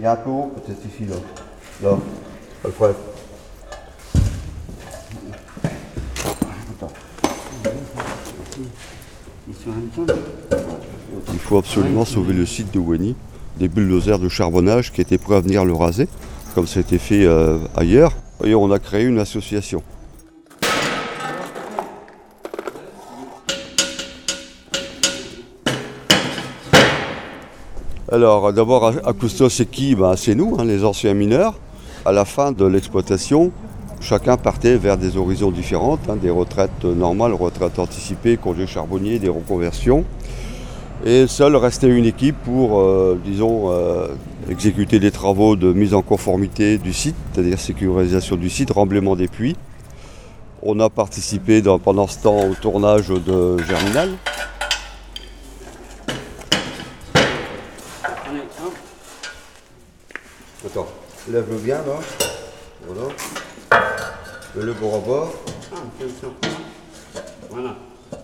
Il y a un peu haut, peut-être ici, là. Là. Pas le problème. Il faut absolument sauver le site de Weni, des bulldozers de charbonnage qui étaient prêts à venir le raser, comme ça a été fait euh, ailleurs. Et on a créé une association. Alors d'abord, Acousto, c'est qui? Ben, C'est nous, hein, les anciens mineurs. À la fin de l'exploitation, chacun partait vers des horizons différentes, hein, des retraites normales, retraites anticipées, congés charbonniers, des reconversions. Et seule restait une équipe pour, euh, disons, euh, exécuter des travaux de mise en conformité du site, c'est-à-dire sécurisation du site, remblaiement des puits. On a participé pendant ce temps au tournage de Germinal. Attends, lève-le bien là. Voilà. Mets-le bord à bord. Voilà.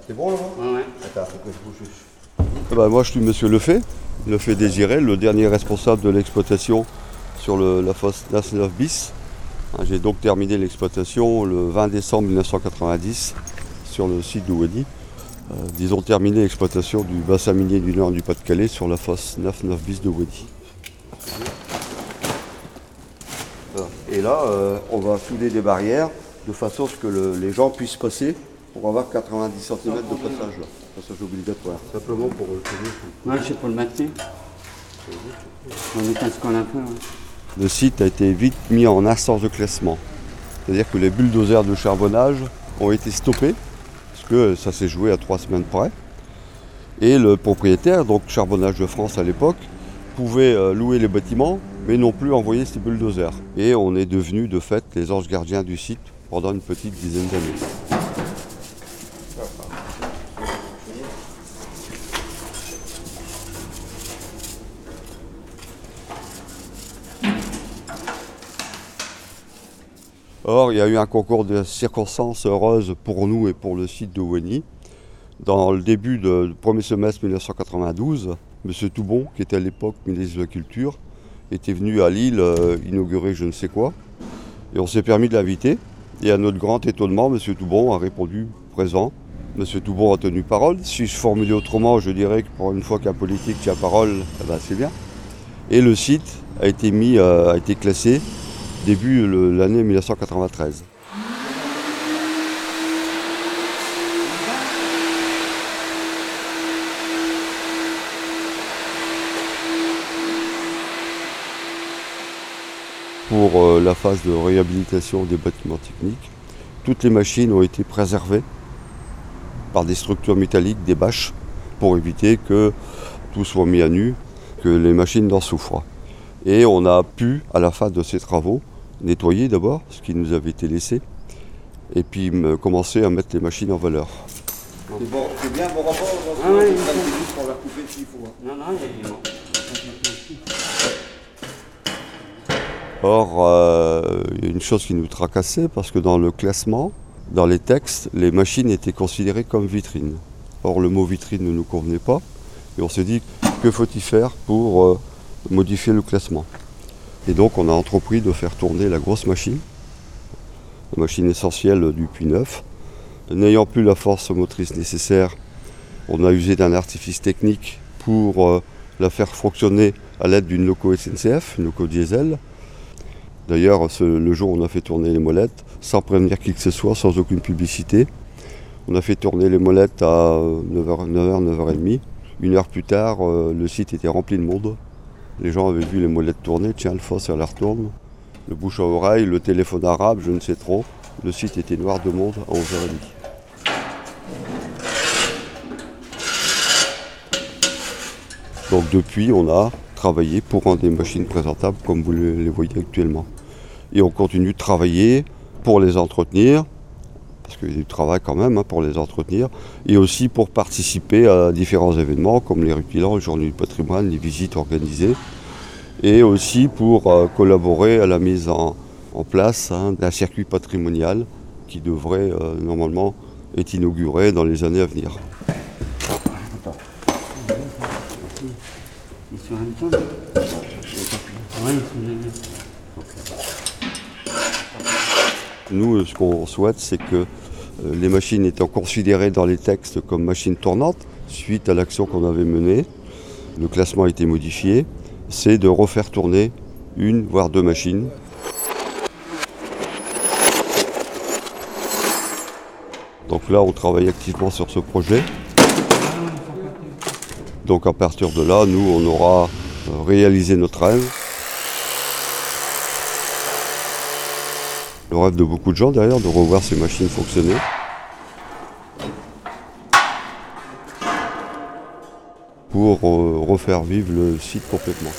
C'est bon là Ouais, ouais. Attends, faut que je bouge juste. Eh ben, moi je suis monsieur Lefay, Lefay Désiré, le dernier responsable de l'exploitation sur le- la fosse Nas bis. Hein, J'ai donc terminé l'exploitation le 20 décembre 1990 sur le site de Wadi. Euh, disons terminé l'exploitation du bassin minier du nord du Pas-de-Calais sur la fosse 9-9 bis de Wadi. Voilà. Et là, euh, on va souder des barrières de façon à ce que le- les gens puissent passer pour avoir 90 cm de passage là. Passage obligatoire. Simplement pour euh, tenir. Ouais, c'est pour le maintenir. On est ce qu'on a fait. ouais. Le site a été vite mis en instance de classement. C'est-à-dire que les bulldozers de charbonnage ont été stoppés, parce que ça s'est joué à trois semaines près. Et le propriétaire, donc Charbonnage de France à l'époque, pouvait euh, louer les bâtiments, mais non plus envoyer ses bulldozers. Et on est devenus de fait les anges gardiens du site pendant une petite dizaine d'années. Or, il y a eu un concours de circonstances heureuses pour nous et pour le site de Weni. Dans le début du premier semestre 1992, M. Toubon, qui était à l'époque ministre de la Culture, était venu à Lille euh, inaugurer je ne sais quoi. Et on s'est permis de l'inviter. Et à notre grand étonnement, M. Toubon a répondu présent. M. Toubon a tenu parole. Si je formulais autrement, je dirais que pour une fois qu'un politique tient parole, eh ben, c'est bien. Et le site a été mis, euh, a été classé début l'année 1993. Pour euh, la phase de réhabilitation des bâtiments techniques, toutes les machines ont été préservées par des structures métalliques, des bâches, pour éviter que tout soit mis à nu, que les machines n'en souffrent. Et on a pu, à la fin de ces travaux, nettoyer d'abord ce qui nous avait été laissé, et puis me- commencer à mettre les machines en valeur. C'est bon, c'est bien bon rapport, Ah ouais, juste pour la couper s'il faut. Non, non, il y a bon. Or, euh, il y a une chose qui nous tracassait, parce que dans le classement, dans les textes, les machines étaient considérées comme vitrines. Or, le mot vitrine ne nous convenait pas, et on s'est dit, que faut-il faire pour euh, modifier le classement? Et donc, on a entrepris de faire tourner la grosse machine, la machine essentielle du puits neuf. N'ayant plus la force motrice nécessaire, on a usé d'un artifice technique pour euh, la faire fonctionner à l'aide d'une loco SNCF, une loco diesel. D'ailleurs, le jour où on a fait tourner les molettes, sans prévenir qui que ce soit, sans aucune publicité, on a fait tourner les molettes à 9h, 9h, 9h30. Une heure plus tard, euh, le site était rempli de monde. Les gens avaient vu les molettes tourner, tiens, le fosse, elle retourne. Le bouche à oreille, le téléphone arabe, je ne sais trop. Le site était noir de monde à 11h30. Donc depuis, on a travaillé pour rendre des machines présentables comme vous le- les voyez actuellement. Et on continue de travailler pour les entretenir, parce qu'il y a du travail quand même hein, pour les entretenir, et aussi pour participer à différents événements comme les rutilants, les journées du patrimoine, les visites organisées, et aussi pour euh, collaborer à la mise en, place hein, d'un circuit patrimonial qui devrait euh, normalement être inauguré dans les années à venir est sur un temps. Oui, c'est génial. Nous, ce qu'on souhaite, c'est que euh, les machines étant considérées dans les textes comme machines tournantes, suite à l'action qu'on avait menée, le classement a été modifié, c'est de refaire tourner une, voire deux machines. Donc là, on travaille activement sur ce projet. Donc à partir de là, nous, on aura euh, réalisé notre rêve. Le rêve de beaucoup de gens derrière, de revoir ces machines fonctionner. Pour euh, refaire vivre le site complètement.